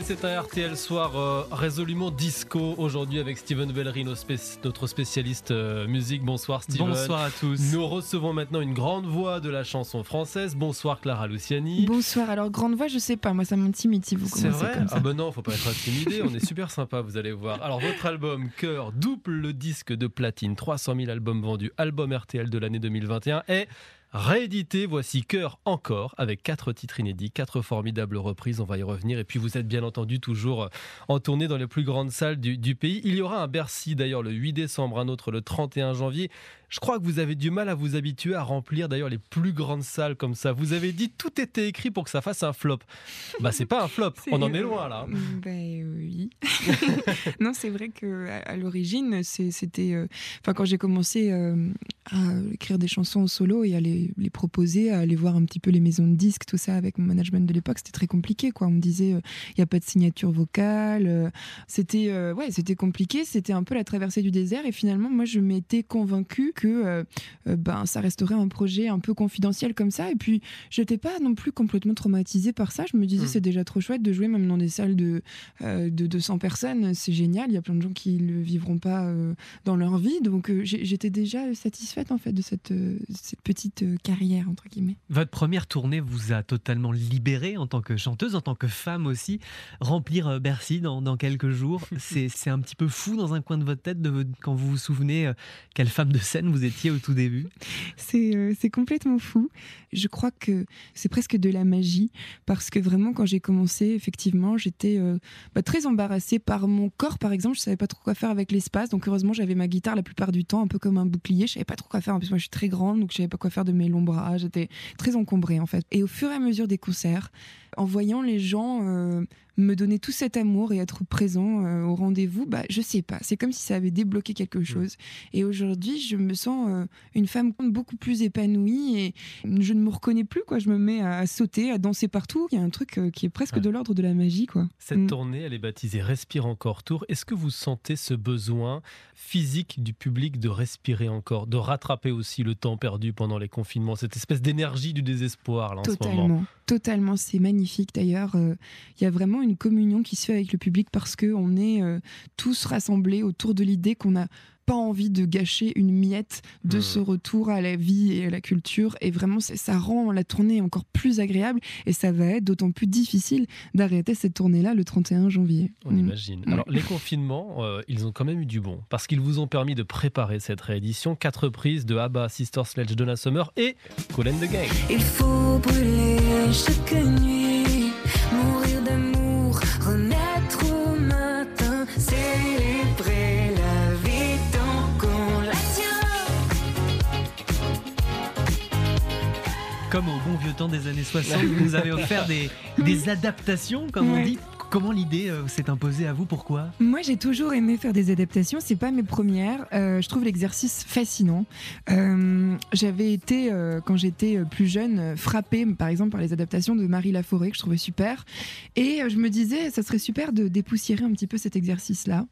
et c'est un RTL soir euh, résolument disco aujourd'hui avec Steven Bellery, notre spécialiste euh, musique. Bonsoir Steven. Bonsoir à tous. Nous recevons maintenant une grande voix de la chanson française. Bonsoir Clara Luciani. Bonsoir. Alors grande voix, je sais pas, moi ça m'intimide si vous C'est vrai comme ça. Ah ben non, faut pas être intimidé. On est super sympa, vous allez voir. Alors votre album Cœur double le disque de platine, 300 000 albums vendus, album RTL de l'année 2021 et réédité. Voici Cœur encore avec quatre titres inédits, quatre formidables reprises. On va y revenir. Et puis vous êtes bien entendu toujours en tournée dans les plus grandes salles du, du pays. Il y aura un Bercy d'ailleurs le 8 décembre, un autre le 31 janvier. Je crois que vous avez du mal à vous habituer à remplir d'ailleurs les plus grandes salles comme ça. Vous avez dit tout était écrit pour que ça fasse un flop. Bah c'est pas un flop, on en est loin là. Ben oui. non, c'est vrai que à, l'origine, c'était euh, enfin quand j'ai commencé euh, à écrire des chansons au solo et à les, les, proposer, à aller voir un petit peu les maisons de disques, tout ça avec mon management de l'époque, c'était très compliqué quoi. On me disait euh, il n'y a pas de signature vocale, c'était ouais, c'était compliqué, c'était un peu la traversée du désert et finalement moi je m'étais convaincue que euh, euh, ben, ça resterait un projet un peu confidentiel comme ça. Et puis, j'étais pas non plus complètement traumatisée par ça. Je me disais, hmm. c'est déjà trop chouette de jouer même dans des salles de, euh, de 200 personnes. C'est génial. Il y a plein de gens qui le vivront pas dans leur vie. Donc, j'étais déjà satisfaite en fait de cette, cette petite carrière, entre guillemets. Votre première tournée vous a totalement libérée en tant que chanteuse, en tant que femme aussi. Remplir Bercy dans, dans quelques jours, c'est un petit peu fou dans un coin de votre tête de, quand vous vous souvenez quelle femme de scène vous étiez au tout début euh, C'est complètement fou. Je crois que c'est presque de la magie parce que vraiment quand j'ai commencé, effectivement, j'étais euh, bah, très embarrassée par mon corps, par exemple. Je savais pas trop quoi faire avec l'espace. Donc heureusement, j'avais ma guitare la plupart du temps, un peu comme un bouclier. Je savais pas trop quoi faire. En plus, moi, je suis très grande, donc je savais pas quoi faire de mes longs bras. J'étais très encombrée en fait. Et au fur et à mesure des concerts, en voyant les gens euh, me donner tout cet amour et être présent euh, au rendez-vous, bah, je sais pas. C'est comme si ça avait débloqué quelque chose. Et aujourd'hui, je me sens euh, une femme beaucoup plus épanouie et je ne me reconnais plus. Quoi. Je me mets à, sauter, à danser partout. Il y a un truc qui est presque de l'ordre de la magie. Quoi. Cette mm. tournée, elle est baptisée Respire encore tour. Est-ce que vous sentez ce besoin physique du public de respirer encore, de rattraper aussi le temps perdu pendant les confinements, cette espèce d'énergie du désespoir là, en ce moment? Totalement, c'est magnifique d'ailleurs. Euh, il y a vraiment une communion qui se fait avec le public parce qu'on est euh, tous rassemblés autour de l'idée qu'on a pas envie de gâcher une miette de hmm. ce retour à la vie et à la culture. Et vraiment, ça rend la tournée encore plus agréable. Et ça va être d'autant plus difficile d'arrêter cette tournée-là le 31 janvier. On imagine. Alors, les confinements, euh, ils ont quand même eu du bon. Parce qu'ils vous ont permis de préparer cette réédition. Quatre prises de ABBA, Sister Sledge, Donna Summer et Colin de Gang. Il faut brûler chaque nuit, mourir d'amour, vieux temps des années 60, vous nous avez offert des, des adaptations, comme on dit, Comment l'idée euh, s'est imposée à vous Pourquoi? Moi, j'ai toujours aimé faire des adaptations. C'est pas mes premières. Euh, je trouve l'exercice fascinant. Euh, j'avais été, quand j'étais plus jeune, frappée, par exemple, par les adaptations de Marie Laforêt que je trouvais super. Et je me disais, ça serait super de dépoussiérer un petit peu cet exercice-là,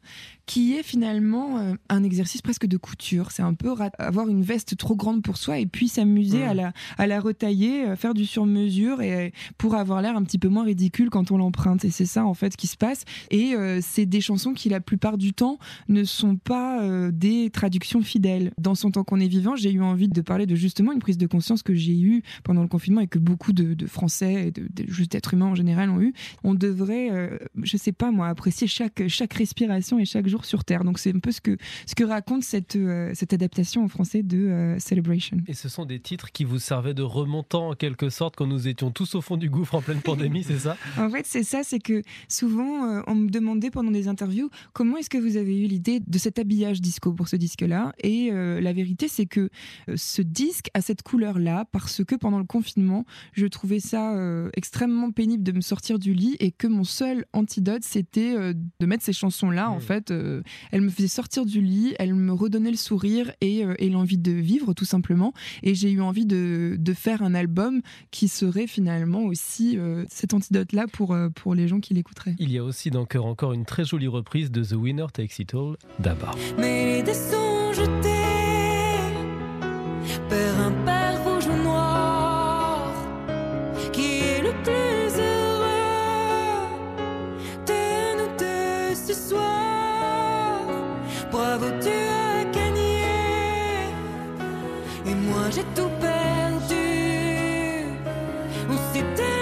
qui est finalement un exercice presque de couture. C'est un peu avoir une veste trop grande pour soi et puis s'amuser à la à la retailler, faire du sur-mesure et pour avoir l'air un petit peu moins ridicule quand on l'emprunte. Et c'est ça en fait qui se passe. Et euh, c'est des chansons qui la plupart du temps ne sont pas euh, des traductions fidèles. Dans son temps qu'on est vivant, j'ai eu envie de parler de justement une prise de conscience que j'ai eue pendant le confinement et que beaucoup de, Français et de, juste d'êtres humains en général ont eu. On devrait, euh, je sais pas moi, apprécier chaque chaque respiration et chaque jour sur Terre. Donc c'est un peu ce que ce que raconte cette cette adaptation en français de Celebration. Et ce sont des titres qui vous servaient de remontant en quelque sorte quand nous étions tous au fond du gouffre en pleine pandémie, c'est ça? En fait, c'est ça, c'est que souvent, euh, on me demandait pendant des interviews comment est-ce que vous avez eu l'idée de cet habillage disco pour ce disque-là? Et euh, la vérité, c'est que euh, ce disque a cette couleur-là parce que pendant le confinement, je trouvais ça extrêmement pénible de me sortir du lit et que mon seul antidote, c'était de mettre ces chansons-là. En mmh. Fait, elles me faisaient sortir du lit, elles me redonnaient le sourire et, l'envie de vivre, tout simplement. Et j'ai eu envie de, de, faire un album qui serait finalement aussi cet antidote-là pour, pour les gens qui l'écoutent. Il y a aussi dans Cœur encore une très jolie reprise de The Winner Takes It All d'Abba. Mais des sons jetés Et moi j'ai tout perdu. On s'est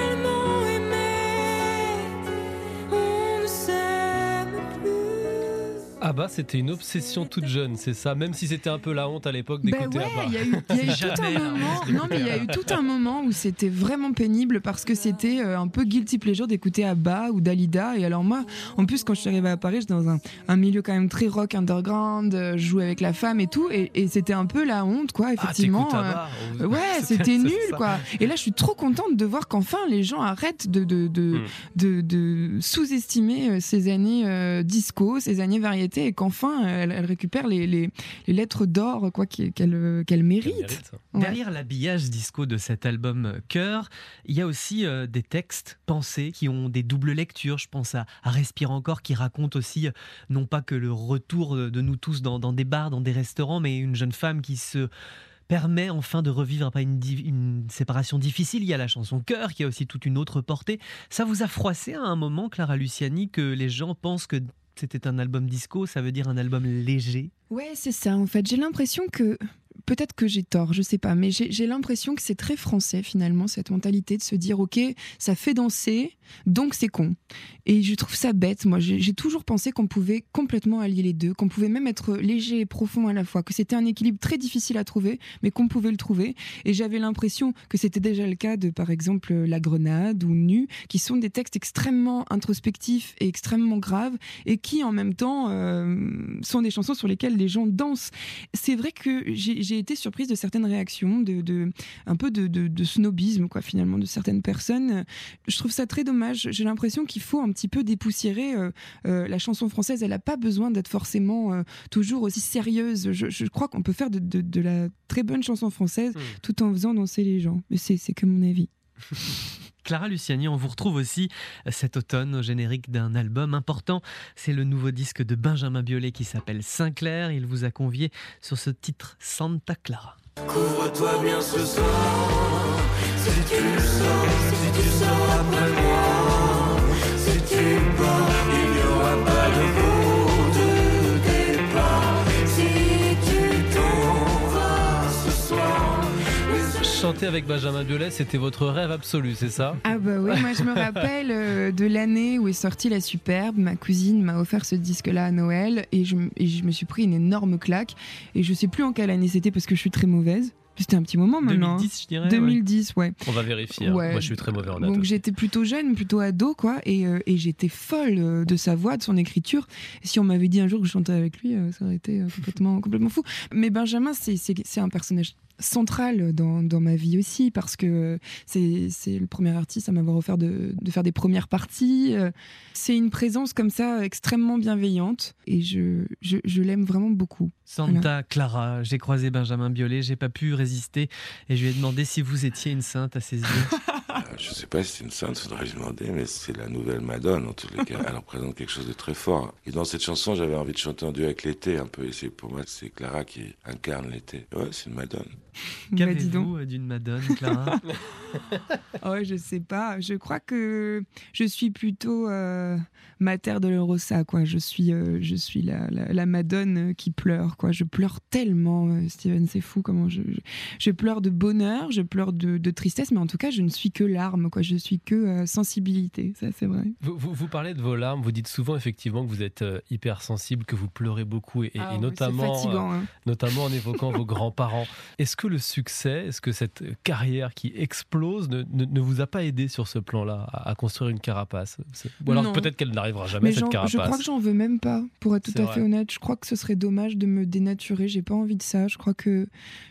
bah c'était une obsession toute jeune, c'est ça. Même si c'était un peu la honte à l'époque Bah d'écouter ouais, Abba. il y a eu, il y a eu tout un moment. je Non, mais il y a eu tout un moment où c'était vraiment pénible parce que c'était euh, un peu guilty pleasure d'écouter Abba ou Dalida. Et alors moi, en plus, quand je suis arrivée à Paris, j'étais dans un, un milieu quand même très rock underground. euh, Je jouais avec la femme et tout, et, et c'était un peu la honte, quoi. Ah, Effectivement. euh, Abba, on- Ouais, c'était nul, ça. quoi. Et là, je suis trop contente de voir qu'enfin les gens arrêtent de, de, de, Mm. de, de sous-estimer ces années euh, disco, ces années variété, et qu'enfin elles récupèrent les, les, les lettres d'or, quoi, Elle méritent. mérite. Ouais. Derrière l'habillage disco de cet album euh, Cœur, il y a aussi euh, des textes pensés qui ont des doubles lectures. Je pense à, à Respire encore qui raconte aussi euh, non pas que le retour de, nous tous dans, dans des bars, dans des restaurants, mais une jeune femme qui se permet enfin de revivre après une, une séparation difficile. Il y a la chanson Cœur qui a aussi toute une autre portée. Ça vous a froissé à un moment, Clara Luciani, que les gens pensent que c'était un album disco, ça veut dire un album léger Ouais, c'est ça. En fait, j'ai l'impression que peut-être que j'ai tort, je sais pas, mais j'ai l'impression que c'est très français finalement cette mentalité de se dire ok, ça fait danser, donc c'est con. Et je trouve ça bête. Moi, j'ai j'ai toujours pensé qu'on pouvait complètement allier les deux, qu'on pouvait même être léger et profond à la fois, que c'était un équilibre très difficile à trouver, mais qu'on pouvait le trouver. Et j'avais l'impression que c'était déjà le cas de, par exemple, La Grenade ou Nu, qui sont des textes extrêmement introspectifs et extrêmement graves, et qui en même temps euh, sont des chansons sur lesquelles les gens dansent. C'est vrai que j'ai j'ai été surprise de certaines réactions, de, de un peu de, de- de snobisme, quoi, finalement, de certaines personnes. Je trouve ça très dommage. J'ai l'impression qu'il faut un petit peu dépoussiérer euh, euh, la chanson française. Elle n'a pas besoin d'être forcément euh, toujours aussi sérieuse. Je, je crois qu'on peut faire de, la très bonne chanson française Hmm. tout en faisant danser les gens. Mais c'est que mon avis. Clara Luciani, on vous retrouve aussi cet automne au générique d'un album important. C'est le nouveau disque de Benjamin Biolay qui s'appelle Sinclair. Il vous a convié sur ce titre Santa Clara. Couvre-toi bien ce soir. Si tu si tu sors après moi. Si tu Chanter avec Benjamin Biolay, c'était votre rêve absolu, c'est ça? Ah bah oui, moi je me rappelle euh, de l'année où est sortie La Superbe. Ma cousine m'a offert ce disque-là à Noël et je, m- et je me suis pris une énorme claque. Et je sais plus en quelle année c'était parce que je suis très mauvaise. C'était un petit moment maintenant. 2010, je dirais. hein. ouais. 2010, ouais. On va vérifier. hein. Ouais. Moi, je suis très mauvais en date. Donc j'étais plutôt jeune, plutôt ado, quoi, et, euh, et j'étais folle euh, de sa voix, de son écriture. Si on m'avait dit un jour que je chantais avec lui, euh, ça aurait été complètement, complètement fou. Mais Benjamin, c'est un personnage central dans, dans ma vie aussi, parce que c'est le premier artiste à m'avoir offert de, de faire des premières parties. C'est une présence comme ça extrêmement bienveillante, et je, je, je l'aime vraiment beaucoup. Santa Clara, j'ai croisé Benjamin Biolay, j'ai pas pu résister et je lui ai demandé si vous étiez une sainte à ses yeux. Euh, Je sais pas si c'est une sainte, faudrait lui demander, mais c'est la nouvelle Madone en tous les cas. Elle représente quelque chose de très fort. Et dans cette chanson, j'avais envie de chanter en duo avec l'été un peu. Et c'est pour moi, c'est Clara qui incarne l'été. Ouais, c'est une Madone. Bah. Qu'avez-vous d'une Madone, Clara Oh, je sais pas. Je crois que je suis plutôt euh, mater de l'Eurosa, quoi. Je suis, euh, je suis la, la, la Madone qui pleure, quoi. Je pleure tellement, euh, Steven, c'est fou comment je, je, je pleure de bonheur, je pleure de, de tristesse, mais en tout cas, je ne suis que larmes, quoi. Je suis que euh, sensibilité, ça c'est vrai. Vous, vous- vous parlez de vos larmes, vous dites souvent effectivement que vous êtes euh, hyper sensible, que vous pleurez beaucoup, et, et- Ah et notamment, c'est fatigant. hein. euh, notamment en évoquant vos grands-parents. Est-ce que le succès, est-ce que cette carrière qui explose ne, ne- ne vous a pas aidé sur ce plan-là à, à construire une carapace? C'est- Ou alors peut-être qu'elle n'arrivera jamais, Mais cette carapace. je crois que j'en veux même pas, pour être tout C'est à fait honnête. Je crois que ce serait dommage de me dénaturer. J'ai pas envie de ça. Je crois que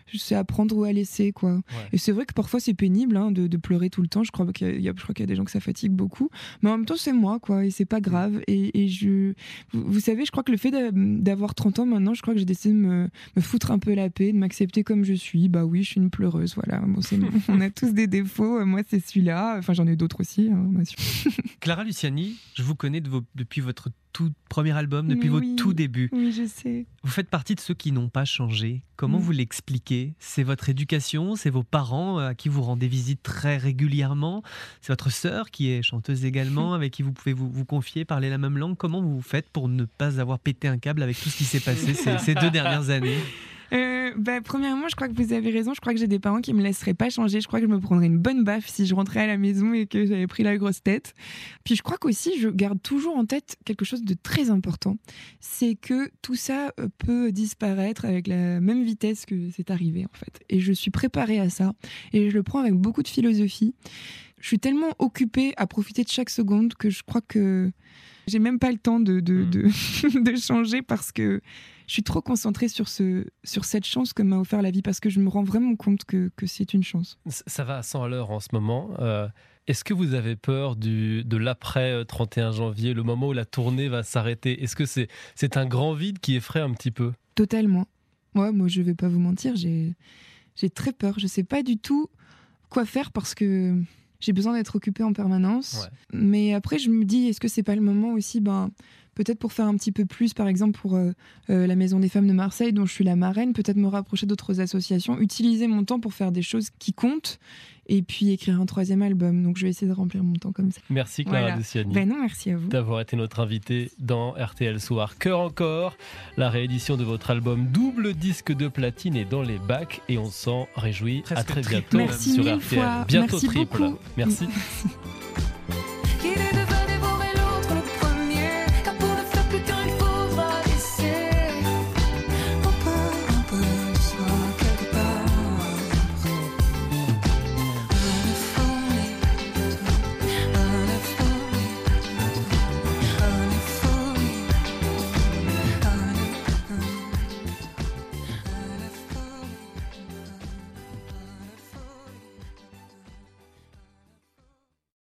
je sais apprendre ou à laisser, quoi. Et c'est vrai que parfois c'est pénible hein, de, de pleurer tout le temps. Je crois qu'il y a, y a- je crois qu'il y a des gens que ça fatigue beaucoup. Mais en même temps, c'est moi, quoi. Et c'est pas grave. Et, et je, vous, vous savez, je crois que le fait d'a- d'avoir 30 ans maintenant, je crois que j'ai décidé de me, me foutre un peu la paix, de m'accepter comme je suis. Bah oui, je suis une pleureuse. Voilà. Bon, on a tous des défauts. Moi, c'est celui-là. Enfin, j'en ai d'autres aussi. hein. Clara Luciani, je vous connais de vos- depuis votre tout premier album, depuis Mais vos oui. tout débuts. Oui, je sais. Vous faites partie de ceux qui n'ont pas changé. Comment Mm. vous l'expliquez? C'est votre éducation, c'est vos parents euh, à qui vous rendez visite très régulièrement, c'est votre sœur qui est chanteuse également, avec qui vous pouvez vous, vous confier, parler la même langue. Comment vous faites pour ne pas avoir pété un câble avec tout ce qui s'est passé ces, ces deux dernières années? Euh, bah, premièrement, je crois que vous avez raison. Je crois que j'ai des parents qui me laisseraient pas changer. Je crois que je me prendrais une bonne baffe si je rentrais à la maison et que j'avais pris la grosse tête. Puis je crois qu'aussi, je garde toujours en tête quelque chose de très important. C'est que tout ça euh, peut disparaître avec la même vitesse que c'est arrivé, en fait. Et je suis préparée à ça. Et je le prends avec beaucoup de philosophie. Je suis tellement occupée à profiter de chaque seconde que je crois que j'ai même pas le temps de, de, Hmm. de, de changer parce que je suis trop concentrée sur, ce, sur cette chance que m'a offert la vie parce que je me rends vraiment compte que, que c'est une chance. Ça va à 100 à l'heure en ce moment. Euh, Est-ce que vous avez peur du, de l'après euh, 31 janvier, le moment où la tournée va s'arrêter? Est-ce que c'est c'est un grand vide qui effraie un petit peu? Totalement. Ouais, moi, je vais pas vous mentir, j'ai j'ai très peur. Je sais pas du tout quoi faire parce que j'ai besoin d'être occupée en permanence. Ouais. Mais après, je me dis, est-ce que c'est pas le moment aussi, ben, peut-être pour faire un petit peu plus, par exemple pour euh, euh, la Maison des Femmes de Marseille, dont je suis la marraine, peut-être me rapprocher d'autres associations, utiliser mon temps pour faire des choses qui comptent, et puis écrire un troisième album. Donc, je vais essayer de remplir mon temps comme ça. Merci Clara Voilà. Luciani. Ben non, merci à vous. d'avoir été notre invité dans RTL Soir. Cœur encore, la réédition de votre album double disque de platine est dans les bacs et on s'en réjouit. à Presque très triple bientôt Merci sur mille RTL. fois. Bientôt Merci triple. beaucoup. Merci. Merci.